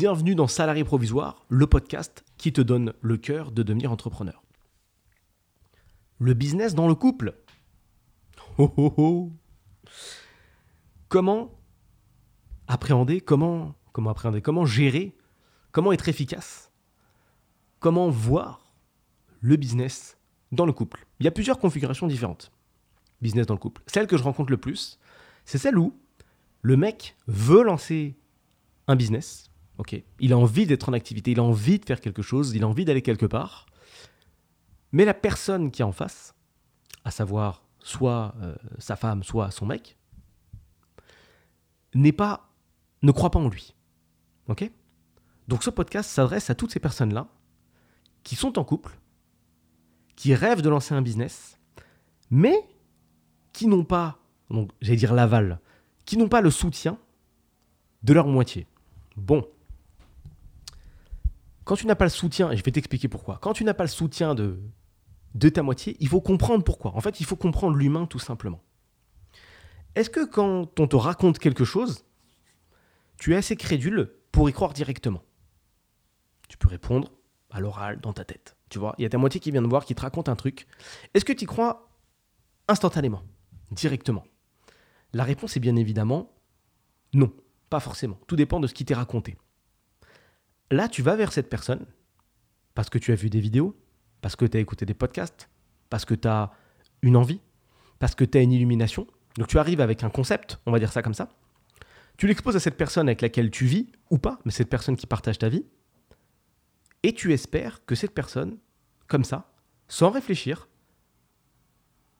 Bienvenue dans Salarié Provisoire, le podcast qui te donne le cœur de devenir entrepreneur. Le business dans le couple. Oh, oh, oh. Comment appréhender, comment, comment appréhender, comment gérer, comment être efficace, comment voir le business dans le couple? Il y a plusieurs configurations différentes. Business dans le couple. Celle que je rencontre le plus, c'est celle où le mec veut lancer un business, ok, il a envie d'être en activité, il a envie de faire quelque chose, il a envie d'aller quelque part, mais la personne qui est en face, à savoir soit euh, sa femme, soit son mec, n'est pas, ne croit pas en lui, ok? Donc ce podcast s'adresse à toutes ces personnes-là qui sont en couple, qui rêvent de lancer un business, mais qui n'ont pas, donc j'allais dire l'aval, qui n'ont pas le soutien de leur moitié. Bon. Quand tu n'as pas le soutien, et je vais t'expliquer pourquoi, quand tu n'as pas le soutien de, de ta moitié, il faut comprendre pourquoi. En fait, il faut comprendre l'humain tout simplement. Est-ce que quand on te raconte quelque chose, tu es assez crédule pour y croire directement? Tu peux répondre à l'oral, dans ta tête. Tu vois, il y a ta moitié qui vient de voir, qui te raconte un truc. Est-ce que tu y crois instantanément, directement? La réponse est bien évidemment non. Pas forcément. Tout dépend de ce qui t'est raconté. Là, tu vas vers cette personne parce que tu as vu des vidéos, parce que tu as écouté des podcasts, parce que tu as une envie, parce que tu as une illumination. Donc tu arrives avec un concept, on va dire ça comme ça. Tu l'exposes à cette personne avec laquelle tu vis, ou pas, mais cette personne qui partage ta vie. Et tu espères que cette personne, comme ça, sans réfléchir,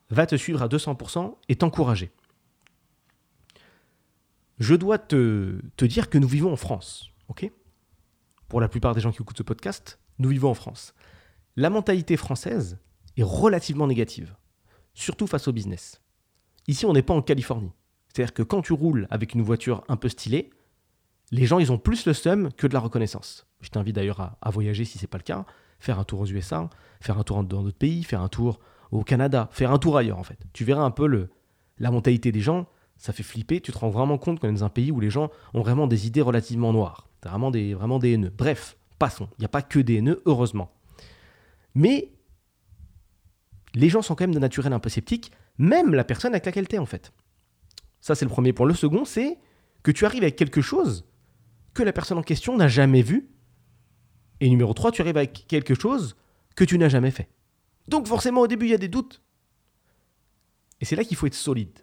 va te suivre à 200% et t'encourager je dois te, dire que nous vivons en France, ok? Pour la plupart des gens qui écoutent ce podcast, nous vivons en France. La mentalité française est relativement négative, surtout face au business. Ici, on n'est pas en Californie. C'est-à-dire que quand tu roules avec une voiture un peu stylée, les gens, ils ont plus le seum que de la reconnaissance. Je t'invite d'ailleurs à, voyager si ce n'est pas le cas, faire un tour aux USA, faire un tour dans d'autres pays, faire un tour au Canada, faire un tour ailleurs en fait. Tu verras un peu la mentalité des gens ça fait flipper. Tu te rends vraiment compte qu'on est dans un pays où les gens ont vraiment des idées relativement noires. Vraiment des, vraiment des haineux. Bref, passons. Il n'y a pas que des haineux, heureusement. Mais les gens sont quand même de naturel un peu sceptiques, même la personne avec laquelle tu es en fait. Ça, c'est le premier point. Le second, c'est que tu arrives avec quelque chose que la personne en question n'a jamais vu. Et numéro 3, tu arrives avec quelque chose que tu n'as jamais fait. Donc forcément, au début, il y a des doutes. Et c'est là qu'il faut être solide.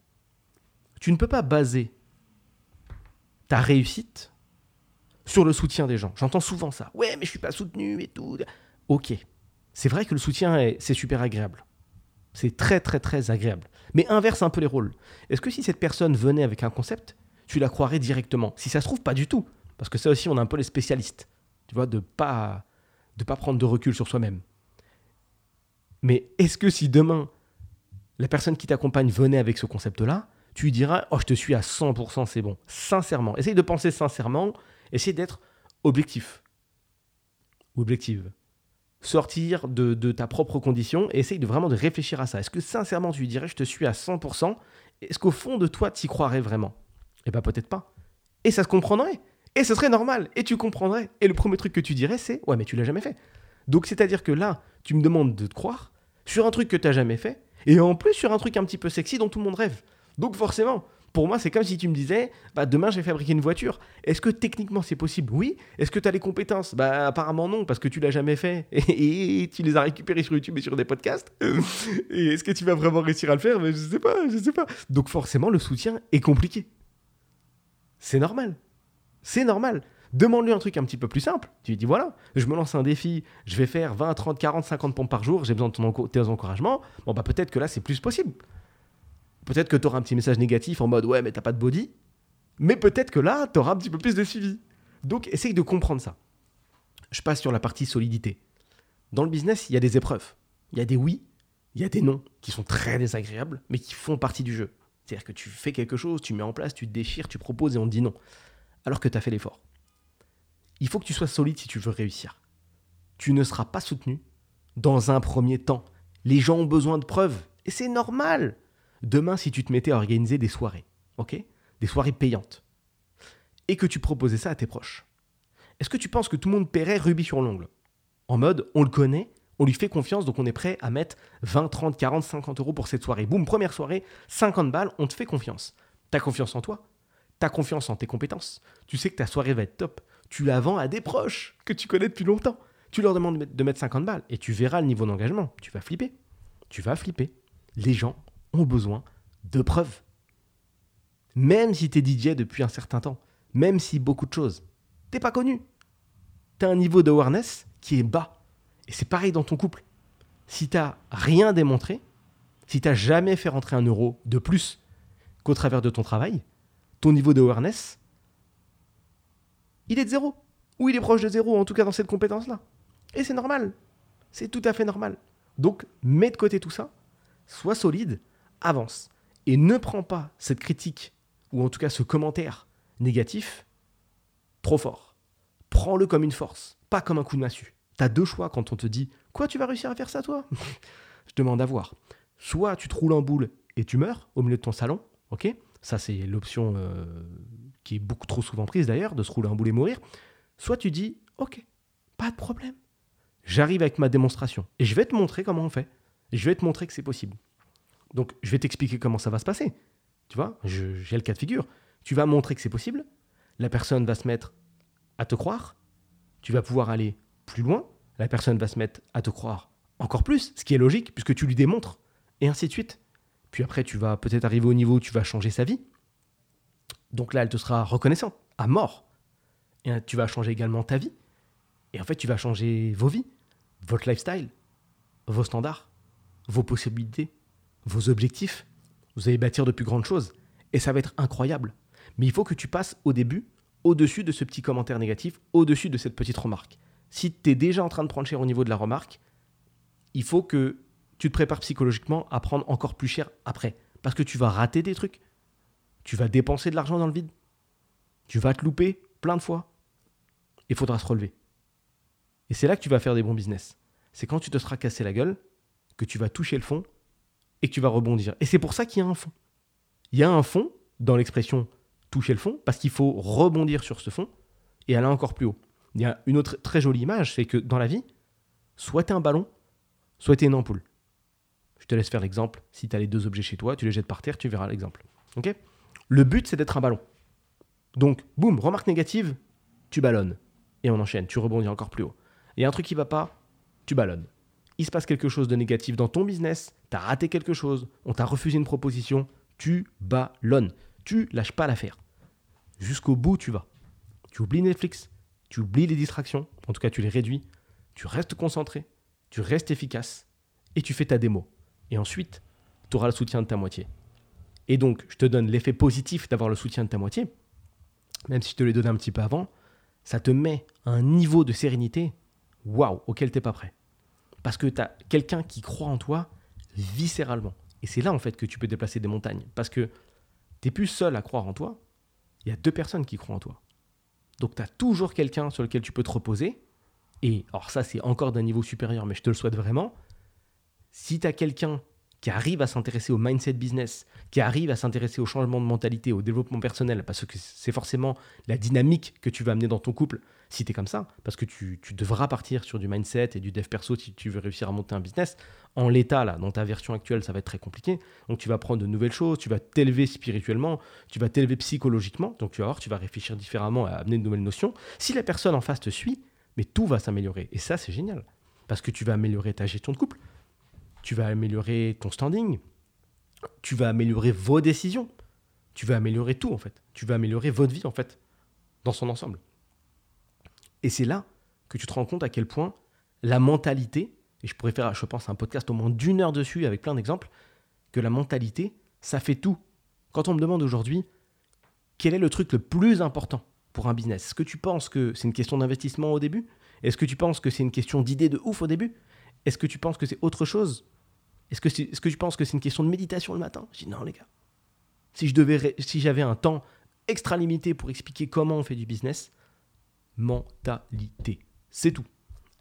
Tu ne peux pas baser ta réussite sur le soutien des gens. J'entends souvent ça. Ouais, mais je suis pas soutenu et tout. Ok. C'est vrai que le soutien, c'est super agréable. C'est très, très, très agréable. Mais inverse un peu les rôles. Est-ce que si cette personne venait avec un concept, tu la croirais directement? Si ça se trouve, pas du tout. Parce que ça aussi, on a un peu les spécialistes. Tu vois, de pas, de pas prendre de recul sur soi-même. Mais est-ce que si demain, la personne qui t'accompagne venait avec ce concept-là, tu diras Oh, je te suis à 100%, c'est bon. Sincèrement. Essaye de penser sincèrement. Essaye d'être objectif. Ou objective. Sortir de, ta propre condition et essaye de vraiment de réfléchir à ça. Est-ce que sincèrement tu lui dirais Je te suis à 100% Est-ce qu'au fond de toi, tu y croirais vraiment? Eh bien, peut-être pas. Et ça se comprendrait. Et ce serait normal. Et tu comprendrais. Et le premier truc que tu dirais, c'est Ouais, mais tu l'as jamais fait. Donc, c'est-à-dire que là, tu me demandes de te croire sur un truc que tu n'as jamais fait. Et en plus, sur un truc un petit peu sexy dont tout le monde rêve. Donc forcément, pour moi, c'est comme si tu me disais, bah, demain, je vais fabriquer une voiture. Est-ce que techniquement, c'est possible? Oui. Est-ce que tu as les compétences? Bah, apparemment non, parce que tu l'as jamais fait. Et, tu les as récupérées sur YouTube et sur des podcasts. et est-ce que tu vas vraiment réussir à le faire? Je sais pas, je sais pas. Donc forcément, le soutien est compliqué. C'est normal. C'est normal. Demande-lui un truc un petit peu plus simple. Tu lui dis voilà, je me lance un défi, je vais faire 20, 30, 40, 50 pompes par jour, j'ai besoin de ton tes encouragements. Bon, bah peut-être que là, c'est plus possible. Peut-être que tu auras un petit message négatif en mode ouais, mais t'as pas de body. Mais peut-être que là, tu auras un petit peu plus de suivi. Donc, essaye de comprendre ça. Je passe sur la partie solidité. Dans le business, il y a des épreuves. Il y a des oui, il y a des non qui sont très désagréables, mais qui font partie du jeu. C'est-à-dire que tu fais quelque chose, tu mets en place, tu te déchires, tu proposes et on te dit non. Alors que tu as fait l'effort. Il faut que tu sois solide si tu veux réussir. Tu ne seras pas soutenu dans un premier temps. Les gens ont besoin de preuves. Et c'est normal. Demain, si tu te mettais à organiser des soirées, ok? Des soirées payantes, et que tu proposais ça à tes proches, Est-ce que tu penses que tout le monde paierait rubis sur l'ongle? En mode, on le connaît, on lui fait confiance, donc on est prêt à mettre 20, 30, 40, 50 euros pour cette soirée. Boum, première soirée, 50 balles, on te fait confiance. T'as confiance en toi, t'as confiance en tes compétences. Tu sais que ta soirée va être top. Tu la vends à des proches que tu connais depuis longtemps. Tu leur demandes de mettre 50 balles et tu verras le niveau d'engagement. Tu vas flipper. Tu vas flipper. Les gens ont besoin de preuves. Même si tu es DJ depuis un certain temps, même si beaucoup de choses, t'es pas connu. Tu as un niveau d'awareness qui est bas. Et c'est pareil dans ton couple. Si tu rien démontré, si tu jamais fait rentrer un euro de plus qu'au travers de ton travail, ton niveau d'awareness, il est de zéro. Ou il est proche de zéro, en tout cas dans cette compétence-là. Et c'est normal. C'est tout à fait normal. Donc, mets de côté tout ça, sois solide, avance. Et ne prends pas cette critique, ou en tout cas ce commentaire négatif, trop fort. Prends-le comme une force, pas comme un coup de massue. T'as deux choix quand on te dit Quoi, tu vas réussir à faire ça, toi? Je demande à voir. Soit tu te roules en boule et tu meurs au milieu de ton salon, ok? Ça, c'est l'option euh, qui est beaucoup trop souvent prise d'ailleurs, de se rouler en boule et mourir. Soit tu dis Ok, pas de problème. J'arrive avec ma démonstration et je vais te montrer comment on fait. Je vais te montrer que c'est possible. Donc, je vais t'expliquer comment ça va se passer. Tu vois, j'ai le cas de figure. Tu vas montrer que c'est possible. La personne va se mettre à te croire. Tu vas pouvoir aller plus loin, la personne va se mettre à te croire encore plus, ce qui est logique puisque tu lui démontres, et ainsi de suite. Puis après, tu vas peut-être arriver au niveau où tu vas changer sa vie. Donc là, elle te sera reconnaissante, à mort. Et tu vas changer également ta vie. Et en fait, tu vas changer vos vies, votre lifestyle, vos standards, vos possibilités, vos objectifs. Vous allez bâtir de plus grandes choses. Et ça va être incroyable. Mais il faut que tu passes au début au-dessus de ce petit commentaire négatif, au-dessus de cette petite remarque si tu es déjà en train de prendre cher au niveau de la remarque, il faut que tu te prépares psychologiquement à prendre encore plus cher après. Parce que tu vas rater des trucs. Tu vas dépenser de l'argent dans le vide. Tu vas te louper plein de fois. Il faudra se relever. Et c'est là que tu vas faire des bons business. C'est quand tu te seras cassé la gueule que tu vas toucher le fond et que tu vas rebondir. Et c'est pour ça qu'il y a un fond. Il y a un fond dans l'expression toucher le fond parce qu'il faut rebondir sur ce fond et aller encore plus haut. Il y a une autre très jolie image, c'est que dans la vie, soit tu un ballon, soit tu une ampoule. Je te laisse faire l'exemple. Si tu as les deux objets chez toi, tu les jettes par terre, tu verras l'exemple. Le but, c'est d'être un ballon. Donc, boum, remarque négative, tu ballonnes. Et on enchaîne, tu rebondis encore plus haut. Il y a un truc qui va pas, tu ballonnes. Il se passe quelque chose de négatif dans ton business, tu as raté quelque chose, on t'a refusé une proposition, tu ballonnes. Tu lâches pas l'affaire. Jusqu'au bout, tu vas. Tu oublies Netflix, tu oublies les distractions, en tout cas tu les réduis, tu restes concentré, tu restes efficace, et tu fais ta démo. Et ensuite, tu auras le soutien de ta moitié. Et donc, je te donne l'effet positif d'avoir le soutien de ta moitié, même si je te l'ai donné un petit peu avant, ça te met à un niveau de sérénité, waouh, auquel tu n'es pas prêt. Parce que tu as quelqu'un qui croit en toi viscéralement. Et c'est là, en fait, que tu peux déplacer des montagnes. Parce que tu n'es plus seul à croire en toi, il y a deux personnes qui croient en toi. Donc tu as toujours quelqu'un sur lequel tu peux te reposer. Et alors ça, c'est encore d'un niveau supérieur, mais je te le souhaite vraiment. Si tu as quelqu'un qui arrive à s'intéresser au mindset business, qui arrive à s'intéresser au changement de mentalité, au développement personnel, parce que c'est forcément la dynamique que tu vas amener dans ton couple si tu es comme ça, parce que tu, devras partir sur du mindset et du dev perso si tu veux réussir à monter un business. En l'état, là, dans ta version actuelle, ça va être très compliqué. Donc tu vas prendre de nouvelles choses, tu vas t'élever spirituellement, tu vas t'élever psychologiquement, donc tu vas tu vas réfléchir différemment à amener de nouvelles notions. Si la personne en face te suit, mais tout va s'améliorer. Et ça, c'est génial, parce que tu vas améliorer ta gestion de couple, tu vas améliorer ton standing, tu vas améliorer vos décisions, tu vas améliorer tout en fait, tu vas améliorer votre vie en fait, dans son ensemble. Et c'est là que tu te rends compte à quel point la mentalité, et je pourrais faire, je pense, un podcast au moins d'une heure dessus avec plein d'exemples, que la mentalité, ça fait tout. Quand on me demande aujourd'hui quel est le truc le plus important pour un business, est-ce que tu penses que c'est une question d'investissement au début? Est-ce que tu penses que c'est une question d'idée de ouf au début? Est-ce que tu penses que c'est autre chose est-ce que, que tu penses que c'est une question de méditation le matin? Je dis non, les gars. Si je devais, si j'avais un temps extra limité pour expliquer comment on fait du business, mentalité. C'est tout.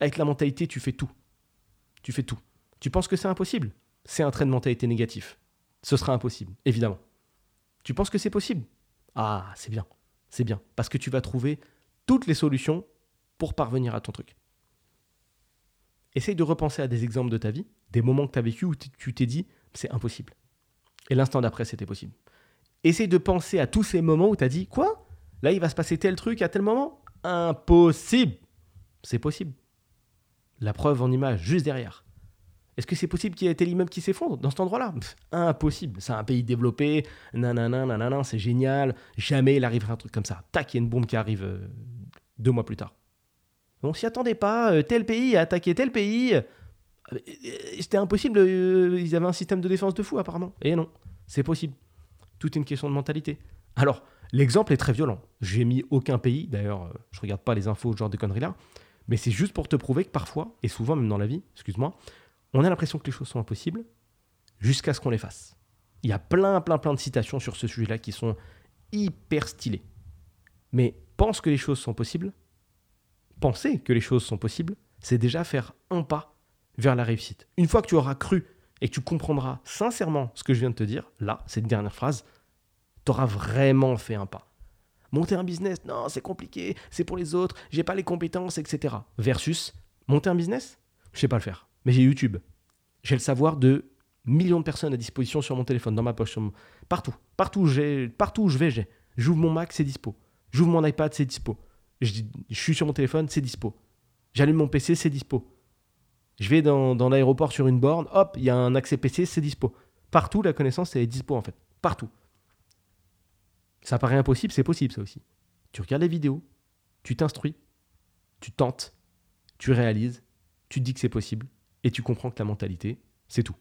Avec la mentalité, tu fais tout. Tu fais tout. Tu penses que c'est impossible? C'est un trait de mentalité négatif. Ce sera impossible, évidemment. Tu penses que c'est possible? Ah, c'est bien. C'est bien. Parce que tu vas trouver toutes les solutions pour parvenir à ton truc. Essaye de repenser à des exemples de ta vie, des moments que tu as vécu où tu t'es dit c'est impossible. Et l'instant d'après, c'était possible. Essaye de penser à tous ces moments où tu as dit quoi? Là, il va se passer tel truc à tel moment? Impossible C'est possible. La preuve en image, juste derrière. Est-ce que c'est possible qu'il y ait tel immeuble qui s'effondre dans cet endroit-là? Impossible. C'est un pays développé, nanana, c'est génial. Jamais il arriverait un truc comme ça. Tac, il y a une bombe qui arrive euh, deux mois plus tard. On s'y attendait pas. Euh, tel pays a attaqué tel pays. Euh, c'était impossible. ils avaient un système de défense de fou, apparemment. Et non, c'est possible. Tout est une question de mentalité. Alors, l'exemple est très violent. J'ai mis aucun pays. D'ailleurs, je regarde pas les infos, ce genre de conneries là. Mais c'est juste pour te prouver que parfois, et souvent même dans la vie, excuse-moi, on a l'impression que les choses sont impossibles jusqu'à ce qu'on les fasse. Il y a plein, plein, plein de citations sur ce sujet-là qui sont hyper stylées. Mais pense que les choses sont possibles, penser que les choses sont possibles, c'est déjà faire un pas vers la réussite. Une fois que tu auras cru et que tu comprendras sincèrement ce que je viens de te dire, là, cette dernière phrase, tu auras vraiment fait un pas. Monter un business, non, c'est compliqué, c'est pour les autres, j'ai pas les compétences, etc. Versus monter un business, je sais pas le faire mais j'ai YouTube. J'ai le savoir de millions de personnes à disposition sur mon téléphone, dans ma poche, partout. Partout partout où je vais, j'ai. J'ouvre mon Mac, c'est dispo. J'ouvre mon iPad, c'est dispo. Je, suis sur mon téléphone, c'est dispo. J'allume mon PC, c'est dispo. Je vais dans, l'aéroport sur une borne, hop, il y a un accès PC, c'est dispo. Partout, la connaissance, est dispo en fait. Partout. Ça paraît impossible, c'est possible ça aussi. Tu regardes les vidéos, tu t'instruis, tu tentes, tu réalises, tu te dis que c'est possible, et tu comprends que la mentalité, c'est tout.